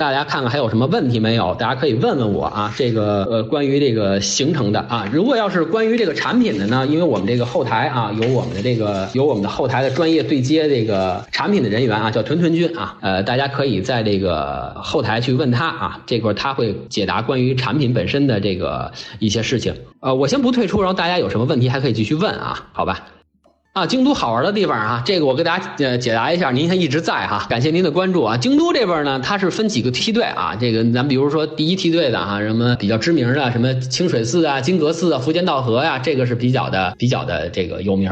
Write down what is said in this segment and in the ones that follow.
大家看看还有什么问题没有？大家可以问问我啊。这个呃，关于这个行程的啊，如果要是关于这个产品的呢，因为我们这个后台啊，有我们的这个有我们的后台的专业对接这个产品的人员啊，叫屯屯君啊，呃，大家可以在这个后台去问他啊，这块他会解答关于产品本身的这个一些事情。呃，我先不退出，然后大家有什么问题还可以继续问啊，好吧？啊，京都好玩的地方啊，这个我给大家呃解答一下。您还一直在哈，感谢您的关注啊。京都这边呢，它是分几个梯队啊，这个咱比如说第一梯队的哈，什么比较知名的，什么清水寺啊、金阁寺啊、福间道河呀，这个是比较的比较的这个有名。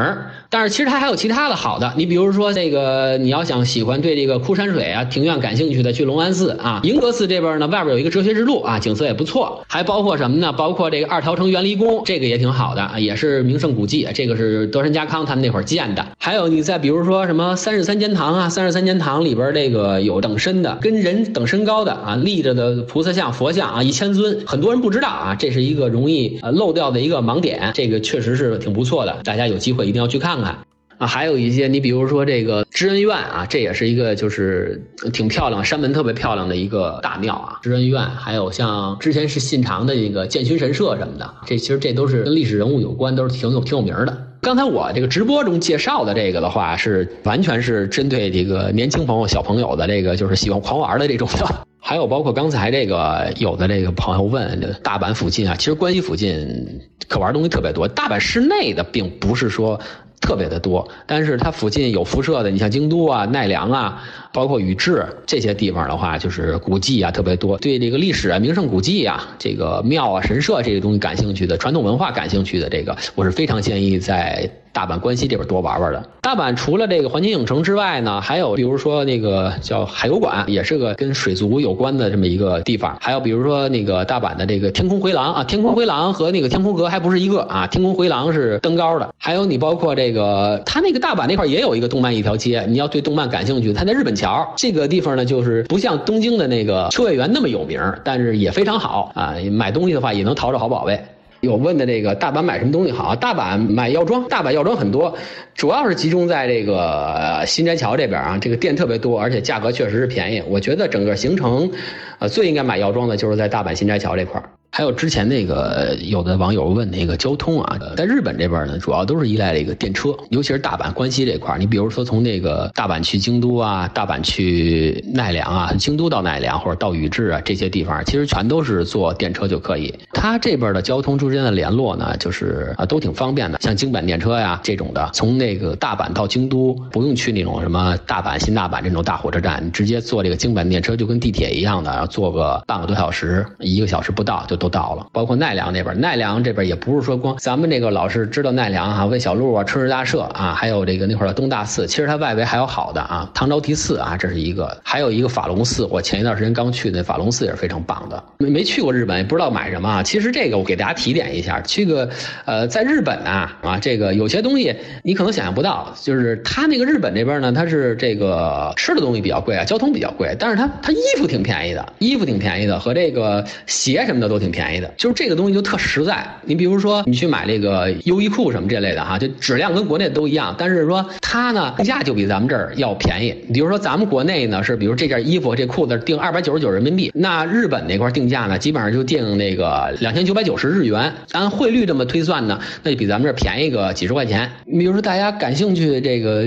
但是其实它还有其他的好的，你比如说这个你要想喜欢对这个枯山水啊庭院感兴趣的，去龙安寺啊。银阁寺这边呢，外边有一个哲学之路啊，景色也不错。还包括什么呢？包括这个二条城园离宫，这个也挺好的啊，也是名胜古迹。这个是德川家康他们那会儿建的。还有你再比如说什么三十三间堂啊，三十三间堂里边这个有等身的，跟人等身高的啊，立着的菩萨像、佛像啊，一千尊，很多人不知道啊，这是一个容易呃漏掉的一个盲点，这个确实是挺不错的，大家有机会一定要去看看啊。还有一些你比如说这个知恩院啊，这也是一个就是挺漂亮，山门特别漂亮的一个大庙啊，知恩院。还有像之前是信长的一个建勋神社什么的，这其实这都是跟历史人物有关，都是挺有挺有名的。刚才我这个直播中介绍的这个的话，是完全是针对这个年轻朋友、小朋友的这个，就是喜欢狂玩的这种的。还有包括刚才这个有的这个朋友问，大阪附近啊，其实关西附近可玩东西特别多。大阪市内的并不是说特别的多，但是它附近有辐射的，你像京都啊、奈良啊。包括宇治这些地方的话，就是古迹啊特别多，对这个历史啊、名胜古迹啊、这个庙啊、神社这些东西感兴趣的，传统文化感兴趣的，这个我是非常建议在大阪关西这边多玩玩的。大阪除了这个环球影城之外呢，还有比如说那个叫海游馆，也是个跟水族有关的这么一个地方。还有比如说那个大阪的这个天空回廊啊，天空回廊和那个天空阁还不是一个啊，天空回廊是登高的。还有你包括这个，它那个大阪那块也有一个动漫一条街，你要对动漫感兴趣，它在日本。桥这个地方呢，就是不像东京的那个秋叶原那么有名，但是也非常好啊。买东西的话也能淘着好宝贝。有问的这个大阪买什么东西好？大阪买药妆，大阪药妆很多，主要是集中在这个新斋桥这边啊，这个店特别多，而且价格确实是便宜。我觉得整个行程，呃，最应该买药妆的就是在大阪新斋桥这块儿。还有之前那个有的网友问那个交通啊，在日本这边呢，主要都是依赖这个电车，尤其是大阪关西这块儿。你比如说从那个大阪去京都啊，大阪去奈良啊，京都到奈良或者到宇治啊这些地方，其实全都是坐电车就可以。它这边的交通之间的联络呢，就是啊都挺方便的，像京阪电车呀这种的，从那个大阪到京都不用去那种什么大阪新大阪这种大火车站，你直接坐这个京阪电车就跟地铁一样的，然后坐个半个多小时，一个小时不到就。都到了，包括奈良那边，奈良这边也不是说光咱们这个老是知道奈良哈，魏小路啊，春日大社啊，还有这个那会儿的东大寺，其实它外围还有好的啊，唐招提寺啊，这是一个，还有一个法隆寺，我前一段时间刚去那法隆寺也是非常棒的，没没去过日本，也不知道买什么啊。其实这个我给大家提点一下，这个呃，在日本啊啊，这个有些东西你可能想象不到，就是它那个日本这边呢，它是这个吃的东西比较贵啊，交通比较贵，但是它它衣服挺便宜的，衣服挺便宜的，和这个鞋什么的都挺。挺便宜的，就是这个东西就特实在。你比如说，你去买这个优衣库什么这类的哈，就质量跟国内都一样，但是说它呢定价就比咱们这儿要便宜。比如说咱们国内呢是，比如这件衣服这裤子定二百九十九人民币，那日本那块定价呢基本上就定那个两千九百九十日元，按汇率这么推算呢，那就比咱们这儿便宜个几十块钱。你比如说大家感兴趣这个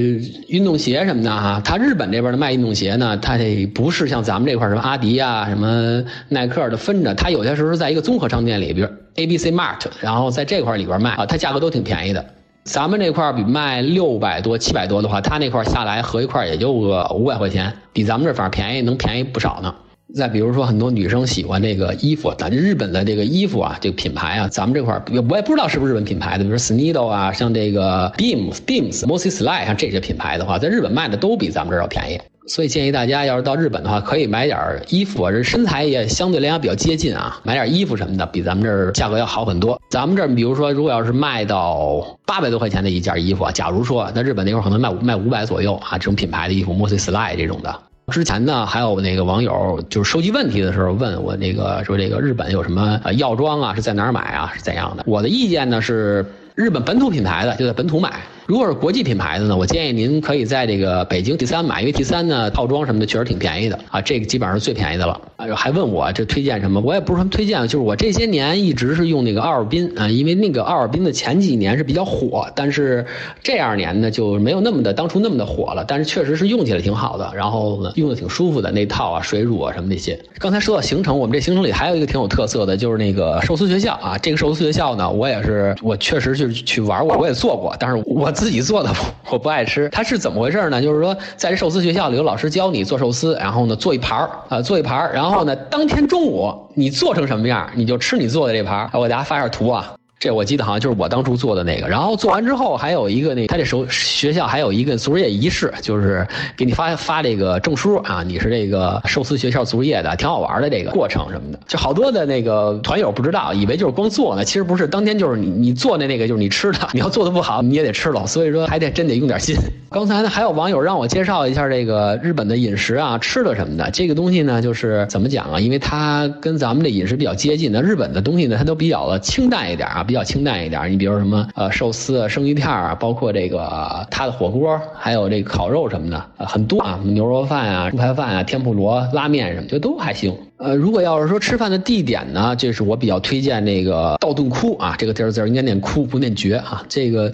运动鞋什么的哈，它日本这边的卖运动鞋呢，它这不是像咱们这块什么阿迪啊、什么耐克的分着，它有些时候在一个综合商店里，比如 A B C Mart，然后在这块里边卖啊，它价格都挺便宜的。咱们这块比卖六百多、七百多的话，它那块下来合一块也就个五百块钱，比咱们这反正便宜，能便宜不少呢。再比如说，很多女生喜欢这个衣服，咱日本的这个衣服啊，这个品牌啊，咱们这块儿我也不知道是不是日本品牌的，比如 Snido 啊，像这个 beams beams mossy sly 像这些品牌的话，在日本卖的都比咱们这儿要便宜。所以建议大家，要是到日本的话，可以买点衣服啊，这身材也相对来讲比较接近啊，买点衣服什么的，比咱们这儿价格要好很多。咱们这儿，比如说，如果要是卖到八百多块钱的一件衣服啊，假如说在日本那块儿可能卖卖五百左右啊，这种品牌的衣服，Mosey Sly 这种的。之前呢，还有那个网友就是收集问题的时候问我那个说这个日本有什么药妆啊，是在哪儿买啊，是怎样的？我的意见呢是。日本本土品牌的就在本土买。如果是国际品牌的呢，我建议您可以在这个北京 T 三买，因为 T 三呢套装什么的确实挺便宜的啊，这个基本上是最便宜的了。啊，还问我这推荐什么？我也不是什么推荐，就是我这些年一直是用那个奥尔滨啊，因为那个奥尔滨的前几年是比较火，但是这二年呢就没有那么的当初那么的火了。但是确实是用起来挺好的，然后呢用的挺舒服的那套啊，水乳啊什么那些。刚才说到行程，我们这行程里还有一个挺有特色的，就是那个寿司学校啊。这个寿司学校呢，我也是我确实就是去玩过，我也做过，但是我自己做的。我不爱吃，它是怎么回事呢？就是说，在寿司学校里，有老师教你做寿司，然后呢，做一盘儿啊，做一盘儿，然后呢，当天中午你做成什么样，你就吃你做的这盘儿。我给大家发一下图啊。这我记得好像就是我当初做的那个，然后做完之后还有一个那他这手学校还有一个卒业仪式，就是给你发发这个证书啊，你是这个寿司学校卒业的，挺好玩的这个过程什么的。就好多的那个团友不知道，以为就是光做呢，其实不是，当天就是你你做的那个就是你吃的，你要做的不好你也得吃了，所以说还得真得用点心。刚才呢还有网友让我介绍一下这个日本的饮食啊，吃的什么的，这个东西呢就是怎么讲啊？因为它跟咱们的饮食比较接近那，日本的东西呢它都比较的清淡一点啊。比较清淡一点，你比如什么呃寿司啊、生鱼片啊，包括这个他的火锅，还有这个烤肉什么的，很多啊，牛肉饭啊、猪排饭啊、天妇罗、拉面什么，就都还行。呃，如果要是说吃饭的地点呢，就是我比较推荐那个道顿窟啊，这个地儿字应该念窟不念绝啊。这个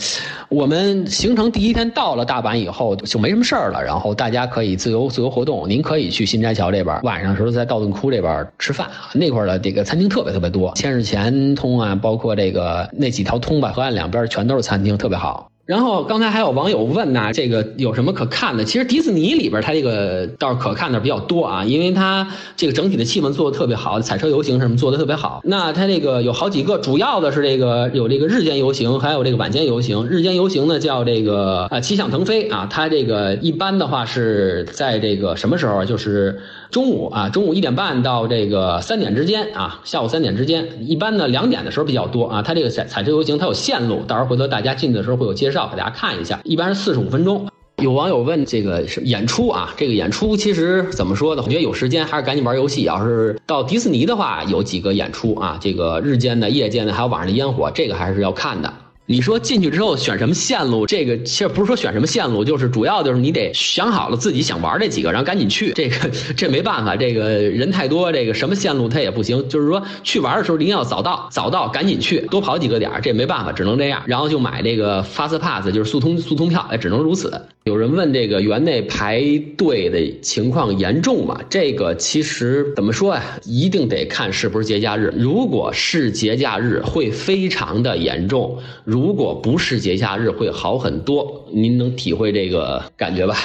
我们行程第一天到了大阪以后就没什么事儿了，然后大家可以自由自由活动。您可以去新斋桥这边，晚上时候在道顿窟这边吃饭啊，那块儿的这个餐厅特别特别多，千日前通啊，包括这个那几条通吧，河岸两边全都是餐厅，特别好。然后刚才还有网友问呐，这个有什么可看的？其实迪士尼里边它这个倒是可看的比较多啊，因为它这个整体的气氛做的特别好，彩车游行什么做的特别好。那它这个有好几个，主要的是这个有这个日间游行，还有这个晚间游行。日间游行呢叫这个啊气象腾飞啊，它这个一般的话是在这个什么时候？就是。中午啊，中午一点半到这个三点之间啊，下午三点之间，一般呢两点的时候比较多啊。它这个彩彩车游行它有线路，到时候回头大家进的时候会有介绍，给大家看一下。一般是四十五分钟。有网友问这个是演出啊，这个演出其实怎么说呢？我觉得有时间还是赶紧玩游戏。要是到迪士尼的话，有几个演出啊，这个日间的、夜间的，还有晚上的烟火，这个还是要看的。你说进去之后选什么线路？这个其实不是说选什么线路，就是主要就是你得想好了自己想玩这几个，然后赶紧去。这个 这没办法，这个人太多，这个什么线路它也不行。就是说去玩的时候一定要早到，早到赶紧去，多跑几个点，这没办法，只能这样。然后就买这个 fast pass，就是速通速通票，也只能如此。有人问这个园内排队的情况严重吗？这个其实怎么说呀？一定得看是不是节假日。如果是节假日，会非常的严重；如果不是节假日，会好很多。您能体会这个感觉吧？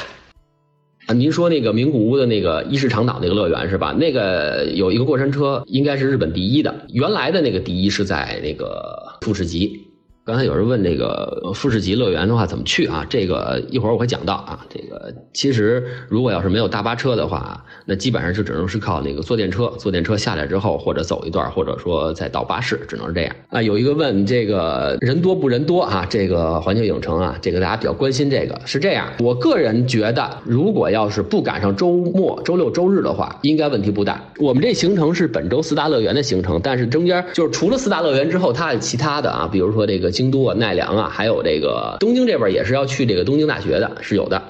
啊，您说那个名古屋的那个伊势长岛那个乐园是吧？那个有一个过山车，应该是日本第一的。原来的那个第一是在那个富士急。刚才有人问这个富士急乐园的话怎么去啊？这个一会儿我会讲到啊。这个其实如果要是没有大巴车的话，那基本上就只能是靠那个坐电车，坐电车下来之后或者走一段，或者说再到巴士，只能是这样啊。有一个问这个人多不人多啊？这个环球影城啊，这个大家比较关心这个是这样。我个人觉得，如果要是不赶上周末、周六、周日的话，应该问题不大。我们这行程是本周四大乐园的行程，但是中间就是除了四大乐园之后，它还有其他的啊，比如说这个。京都啊，奈良啊，还有这个东京这边也是要去这个东京大学的，是有的。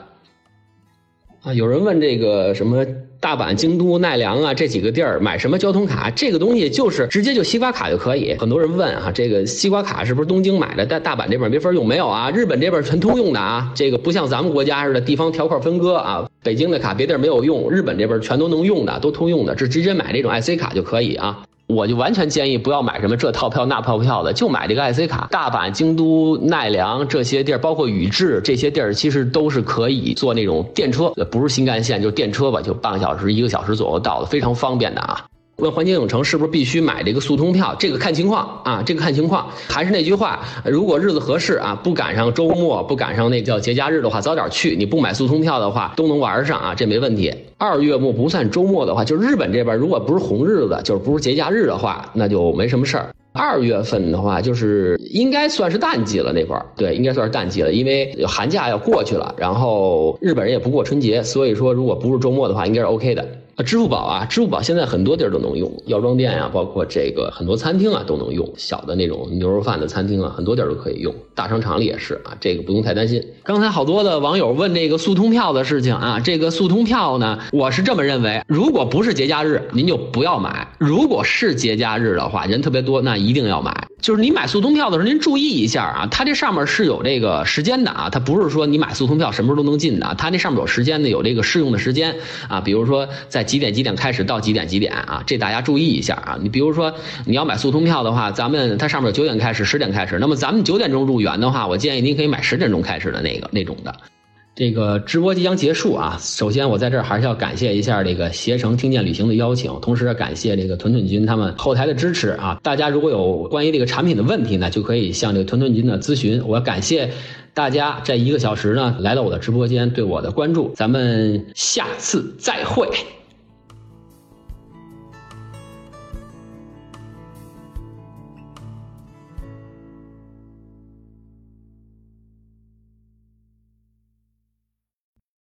啊，有人问这个什么大阪、京都、奈良啊这几个地儿买什么交通卡？这个东西就是直接就西瓜卡就可以。很多人问啊，这个西瓜卡是不是东京买的？但大阪这边没法用，没有啊？日本这边全通用的啊，这个不像咱们国家似的地方条块分割啊。北京的卡别地儿没有用，日本这边全都能用的，都通用的，这直接买这种 IC 卡就可以啊。我就完全建议不要买什么这套票那套票的，就买这个 IC 卡。大阪、京都、奈良这些地儿，包括宇治这些地儿，其实都是可以坐那种电车，不是新干线就是电车吧，就半个小时、一个小时左右到的，非常方便的啊。问环球影城是不是必须买这个速通票？这个看情况啊，这个看情况。还是那句话，如果日子合适啊，不赶上周末，不赶上那叫节假日的话，早点去。你不买速通票的话，都能玩上啊，这没问题。二月末不算周末的话，就日本这边如果不是红日子，就是不是节假日的话，那就没什么事儿。二月份的话，就是应该算是淡季了那会儿，对，应该算是淡季了，因为寒假要过去了，然后日本人也不过春节，所以说如果不是周末的话，应该是 OK 的。支付宝啊，支付宝现在很多地儿都能用，药妆店呀，包括这个很多餐厅啊都能用，小的那种牛肉饭的餐厅啊，很多地儿都可以用，大商场里也是啊，这个不用太担心。刚才好多的网友问这个速通票的事情啊，这个速通票呢，我是这么认为，如果不是节假日，您就不要买；如果是节假日的话，人特别多，那一定要买。就是你买速通票的时候，您注意一下啊，它这上面是有这个时间的啊，它不是说你买速通票什么时候都能进的，它那上面有时间的，有这个适用的时间啊，比如说在几点几点开始到几点几点啊，这大家注意一下啊。你比如说你要买速通票的话，咱们它上面九点开始，十点开始，那么咱们九点钟入园的话，我建议您可以买十点钟开始的那个那种的。这个直播即将结束啊！首先，我在这儿还是要感谢一下这个携程听见旅行的邀请，同时感谢这个屯屯君他们后台的支持啊！大家如果有关于这个产品的问题呢，就可以向这个屯屯君的咨询。我感谢大家这一个小时呢来到我的直播间对我的关注，咱们下次再会。